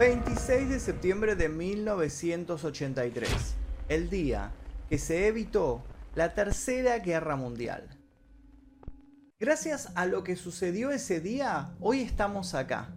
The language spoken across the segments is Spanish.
26 de septiembre de 1983, el día que se evitó la Tercera Guerra Mundial. Gracias a lo que sucedió ese día, hoy estamos acá.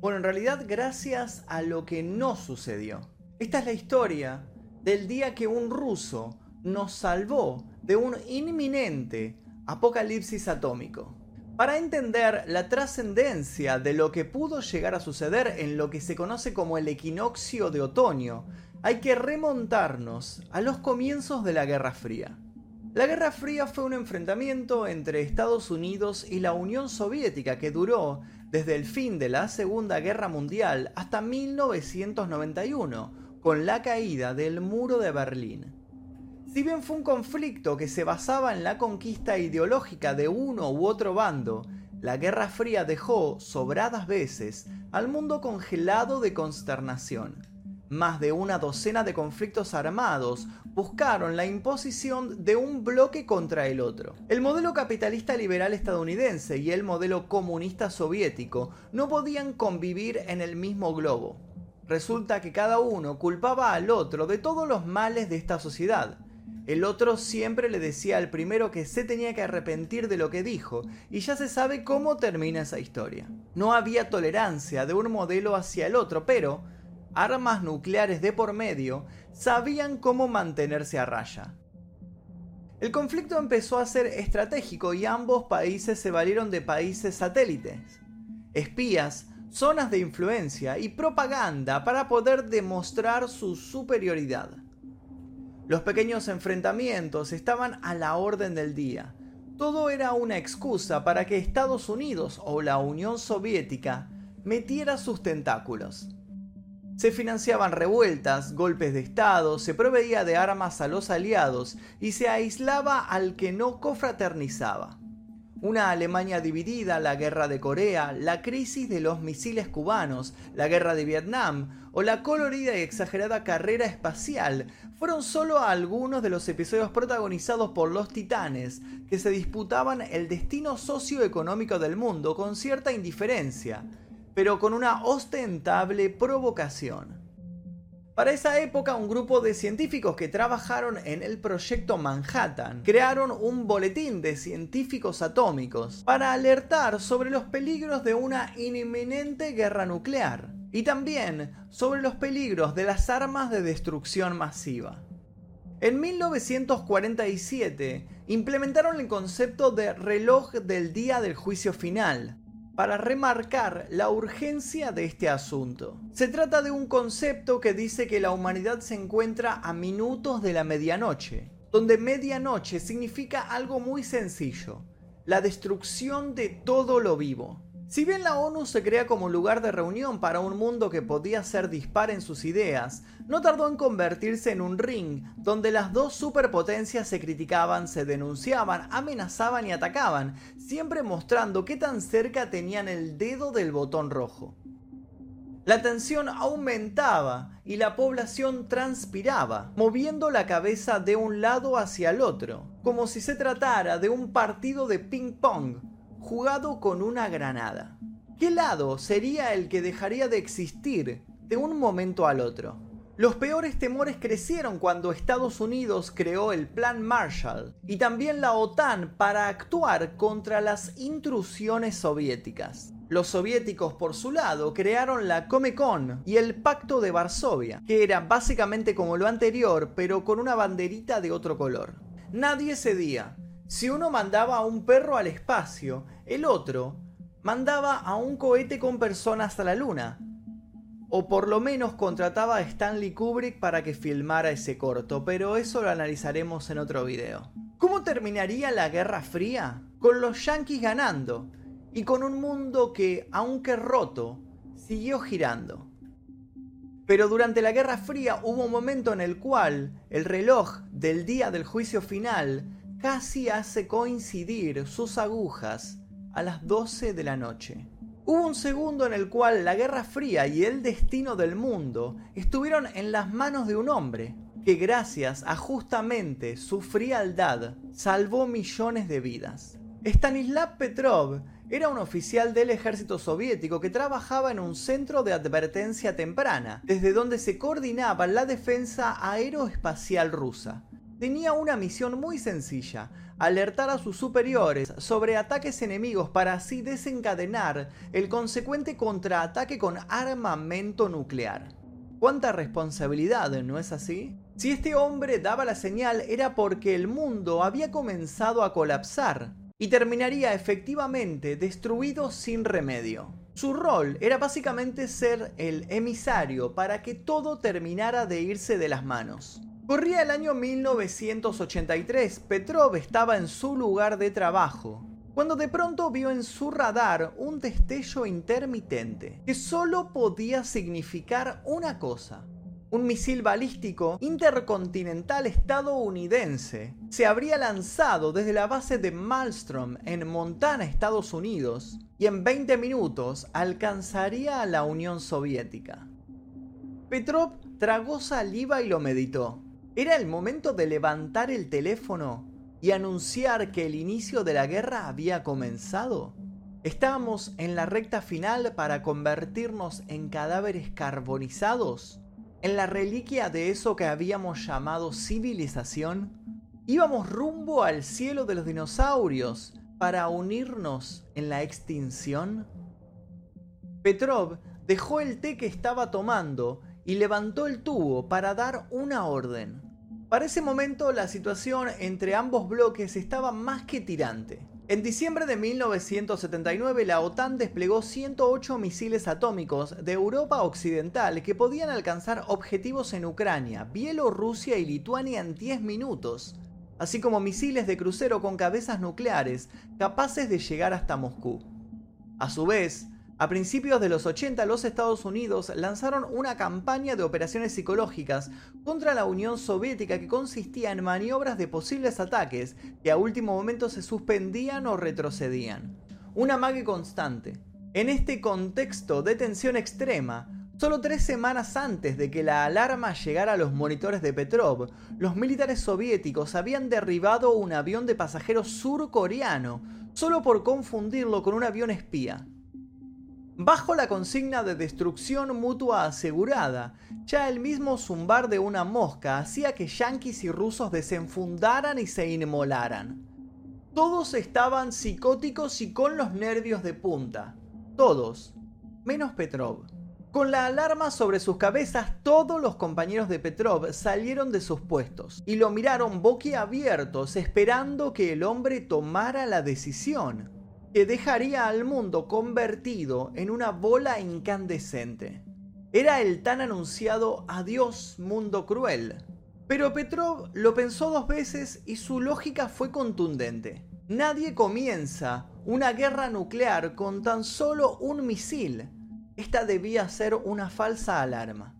Bueno, en realidad gracias a lo que no sucedió. Esta es la historia del día que un ruso nos salvó de un inminente apocalipsis atómico. Para entender la trascendencia de lo que pudo llegar a suceder en lo que se conoce como el equinoccio de otoño, hay que remontarnos a los comienzos de la Guerra Fría. La Guerra Fría fue un enfrentamiento entre Estados Unidos y la Unión Soviética que duró desde el fin de la Segunda Guerra Mundial hasta 1991, con la caída del muro de Berlín. Si bien fue un conflicto que se basaba en la conquista ideológica de uno u otro bando, la Guerra Fría dejó sobradas veces al mundo congelado de consternación. Más de una docena de conflictos armados buscaron la imposición de un bloque contra el otro. El modelo capitalista liberal estadounidense y el modelo comunista soviético no podían convivir en el mismo globo. Resulta que cada uno culpaba al otro de todos los males de esta sociedad, el otro siempre le decía al primero que se tenía que arrepentir de lo que dijo, y ya se sabe cómo termina esa historia. No había tolerancia de un modelo hacia el otro, pero armas nucleares de por medio sabían cómo mantenerse a raya. El conflicto empezó a ser estratégico y ambos países se valieron de países satélites, espías, zonas de influencia y propaganda para poder demostrar su superioridad. Los pequeños enfrentamientos estaban a la orden del día. Todo era una excusa para que Estados Unidos o la Unión Soviética metiera sus tentáculos. Se financiaban revueltas, golpes de Estado, se proveía de armas a los aliados y se aislaba al que no confraternizaba. Una Alemania dividida, la guerra de Corea, la crisis de los misiles cubanos, la guerra de Vietnam o la colorida y exagerada carrera espacial fueron solo algunos de los episodios protagonizados por los titanes que se disputaban el destino socioeconómico del mundo con cierta indiferencia, pero con una ostentable provocación. Para esa época, un grupo de científicos que trabajaron en el proyecto Manhattan crearon un boletín de científicos atómicos para alertar sobre los peligros de una inminente guerra nuclear y también sobre los peligros de las armas de destrucción masiva. En 1947 implementaron el concepto de reloj del día del juicio final, para remarcar la urgencia de este asunto. Se trata de un concepto que dice que la humanidad se encuentra a minutos de la medianoche, donde medianoche significa algo muy sencillo, la destrucción de todo lo vivo. Si bien la ONU se crea como lugar de reunión para un mundo que podía ser dispar en sus ideas, no tardó en convertirse en un ring donde las dos superpotencias se criticaban, se denunciaban, amenazaban y atacaban, siempre mostrando qué tan cerca tenían el dedo del botón rojo. La tensión aumentaba y la población transpiraba, moviendo la cabeza de un lado hacia el otro, como si se tratara de un partido de ping-pong jugado con una granada. ¿Qué lado sería el que dejaría de existir de un momento al otro? Los peores temores crecieron cuando Estados Unidos creó el Plan Marshall y también la OTAN para actuar contra las intrusiones soviéticas. Los soviéticos, por su lado, crearon la Comecon y el Pacto de Varsovia, que era básicamente como lo anterior, pero con una banderita de otro color. Nadie cedía, si uno mandaba a un perro al espacio, el otro mandaba a un cohete con personas a la luna. O por lo menos contrataba a Stanley Kubrick para que filmara ese corto, pero eso lo analizaremos en otro video. ¿Cómo terminaría la Guerra Fría? Con los yankees ganando y con un mundo que, aunque roto, siguió girando. Pero durante la Guerra Fría hubo un momento en el cual el reloj del día del juicio final casi hace coincidir sus agujas a las 12 de la noche. Hubo un segundo en el cual la Guerra Fría y el destino del mundo estuvieron en las manos de un hombre, que gracias a justamente su frialdad salvó millones de vidas. Stanislav Petrov era un oficial del ejército soviético que trabajaba en un centro de advertencia temprana, desde donde se coordinaba la defensa aeroespacial rusa. Tenía una misión muy sencilla, alertar a sus superiores sobre ataques enemigos para así desencadenar el consecuente contraataque con armamento nuclear. ¿Cuánta responsabilidad, no es así? Si este hombre daba la señal era porque el mundo había comenzado a colapsar y terminaría efectivamente destruido sin remedio. Su rol era básicamente ser el emisario para que todo terminara de irse de las manos. Corría el año 1983, Petrov estaba en su lugar de trabajo, cuando de pronto vio en su radar un destello intermitente que solo podía significar una cosa. Un misil balístico intercontinental estadounidense se habría lanzado desde la base de Malmstrom en Montana, Estados Unidos, y en 20 minutos alcanzaría a la Unión Soviética. Petrov tragó saliva y lo meditó. Era el momento de levantar el teléfono y anunciar que el inicio de la guerra había comenzado? ¿Estábamos en la recta final para convertirnos en cadáveres carbonizados? ¿En la reliquia de eso que habíamos llamado civilización? ¿Íbamos rumbo al cielo de los dinosaurios para unirnos en la extinción? Petrov dejó el té que estaba tomando y levantó el tubo para dar una orden. Para ese momento la situación entre ambos bloques estaba más que tirante. En diciembre de 1979 la OTAN desplegó 108 misiles atómicos de Europa Occidental que podían alcanzar objetivos en Ucrania, Bielorrusia y Lituania en 10 minutos, así como misiles de crucero con cabezas nucleares capaces de llegar hasta Moscú. A su vez, a principios de los 80 los Estados Unidos lanzaron una campaña de operaciones psicológicas contra la Unión Soviética que consistía en maniobras de posibles ataques que a último momento se suspendían o retrocedían. Una mague constante. En este contexto de tensión extrema, Solo tres semanas antes de que la alarma llegara a los monitores de Petrov, los militares soviéticos habían derribado un avión de pasajeros surcoreano, solo por confundirlo con un avión espía. Bajo la consigna de destrucción mutua asegurada, ya el mismo zumbar de una mosca hacía que yanquis y rusos desenfundaran y se inmolaran. Todos estaban psicóticos y con los nervios de punta. Todos, menos Petrov. Con la alarma sobre sus cabezas, todos los compañeros de Petrov salieron de sus puestos y lo miraron boquiabiertos esperando que el hombre tomara la decisión que dejaría al mundo convertido en una bola incandescente. Era el tan anunciado adiós mundo cruel. Pero Petrov lo pensó dos veces y su lógica fue contundente. Nadie comienza una guerra nuclear con tan solo un misil. Esta debía ser una falsa alarma.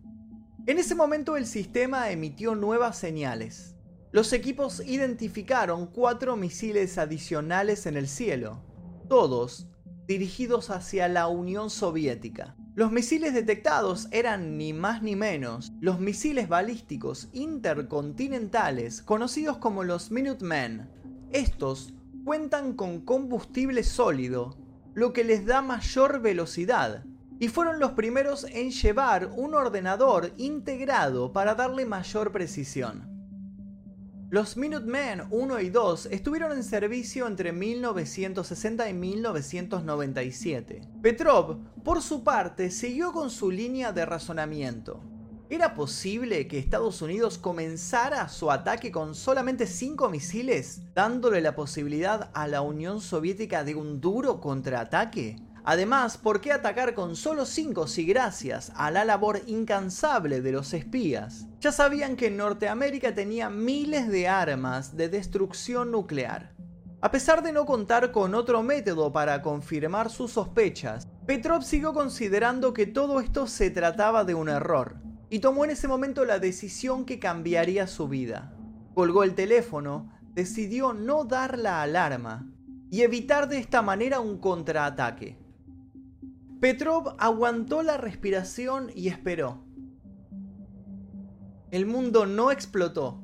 En ese momento el sistema emitió nuevas señales. Los equipos identificaron cuatro misiles adicionales en el cielo todos dirigidos hacia la Unión Soviética. Los misiles detectados eran ni más ni menos los misiles balísticos intercontinentales conocidos como los Minutemen. Estos cuentan con combustible sólido, lo que les da mayor velocidad, y fueron los primeros en llevar un ordenador integrado para darle mayor precisión. Los Minutemen 1 y 2 estuvieron en servicio entre 1960 y 1997. Petrov, por su parte, siguió con su línea de razonamiento. ¿Era posible que Estados Unidos comenzara su ataque con solamente 5 misiles, dándole la posibilidad a la Unión Soviética de un duro contraataque? Además, ¿por qué atacar con solo 5 si gracias a la labor incansable de los espías? Ya sabían que Norteamérica tenía miles de armas de destrucción nuclear. A pesar de no contar con otro método para confirmar sus sospechas, Petrov siguió considerando que todo esto se trataba de un error, y tomó en ese momento la decisión que cambiaría su vida. Colgó el teléfono, decidió no dar la alarma y evitar de esta manera un contraataque. Petrov aguantó la respiración y esperó. El mundo no explotó.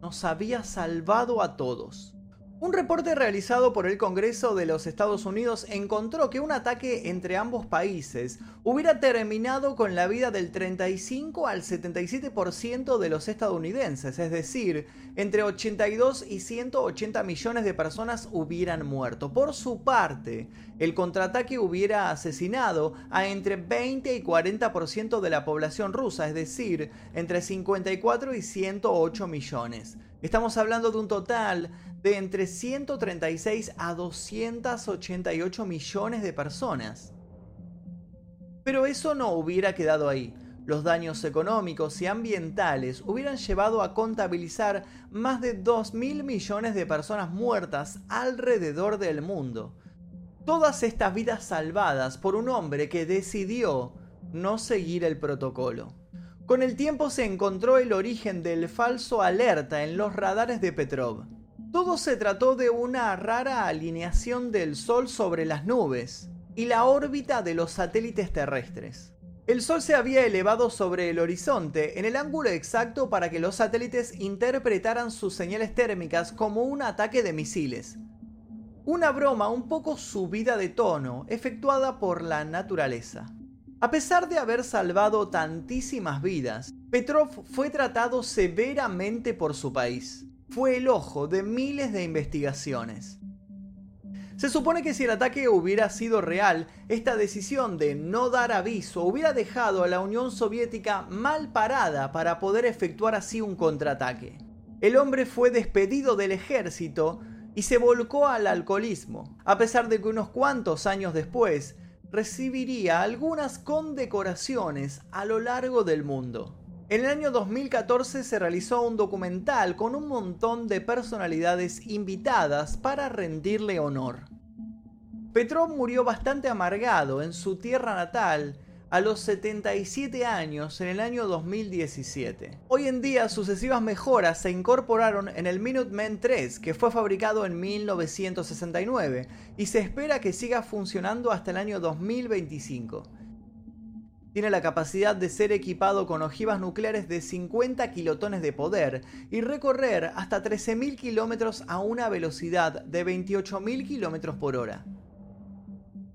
Nos había salvado a todos. Un reporte realizado por el Congreso de los Estados Unidos encontró que un ataque entre ambos países hubiera terminado con la vida del 35 al 77% de los estadounidenses, es decir, entre 82 y 180 millones de personas hubieran muerto. Por su parte, el contraataque hubiera asesinado a entre 20 y 40% de la población rusa, es decir, entre 54 y 108 millones. Estamos hablando de un total de entre 136 a 288 millones de personas. Pero eso no hubiera quedado ahí. Los daños económicos y ambientales hubieran llevado a contabilizar más de 2 mil millones de personas muertas alrededor del mundo. Todas estas vidas salvadas por un hombre que decidió no seguir el protocolo. Con el tiempo se encontró el origen del falso alerta en los radares de Petrov. Todo se trató de una rara alineación del Sol sobre las nubes y la órbita de los satélites terrestres. El Sol se había elevado sobre el horizonte en el ángulo exacto para que los satélites interpretaran sus señales térmicas como un ataque de misiles. Una broma un poco subida de tono, efectuada por la naturaleza. A pesar de haber salvado tantísimas vidas, Petrov fue tratado severamente por su país. Fue el ojo de miles de investigaciones. Se supone que si el ataque hubiera sido real, esta decisión de no dar aviso hubiera dejado a la Unión Soviética mal parada para poder efectuar así un contraataque. El hombre fue despedido del ejército y se volcó al alcoholismo, a pesar de que unos cuantos años después recibiría algunas condecoraciones a lo largo del mundo. En el año 2014 se realizó un documental con un montón de personalidades invitadas para rendirle honor. Petrov murió bastante amargado en su tierra natal a los 77 años en el año 2017. Hoy en día sucesivas mejoras se incorporaron en el Minuteman 3 que fue fabricado en 1969 y se espera que siga funcionando hasta el año 2025. Tiene la capacidad de ser equipado con ojivas nucleares de 50 kilotones de poder y recorrer hasta 13.000 kilómetros a una velocidad de 28.000 kilómetros por hora.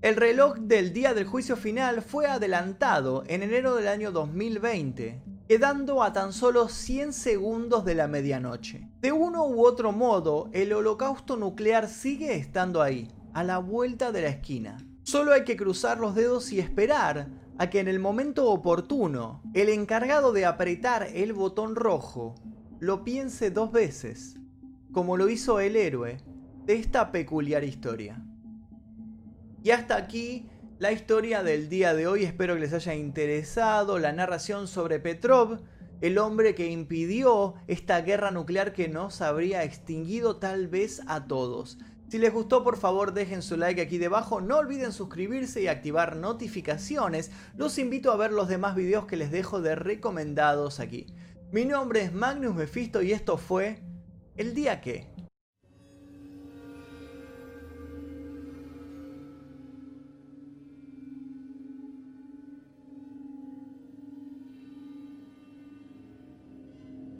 El reloj del día del juicio final fue adelantado en enero del año 2020, quedando a tan solo 100 segundos de la medianoche. De uno u otro modo, el holocausto nuclear sigue estando ahí, a la vuelta de la esquina. Solo hay que cruzar los dedos y esperar a que en el momento oportuno, el encargado de apretar el botón rojo lo piense dos veces, como lo hizo el héroe de esta peculiar historia. Y hasta aquí la historia del día de hoy. Espero que les haya interesado la narración sobre Petrov, el hombre que impidió esta guerra nuclear que nos habría extinguido tal vez a todos. Si les gustó, por favor, dejen su like aquí debajo. No olviden suscribirse y activar notificaciones. Los invito a ver los demás videos que les dejo de recomendados aquí. Mi nombre es Magnus Mephisto y esto fue El Día Que.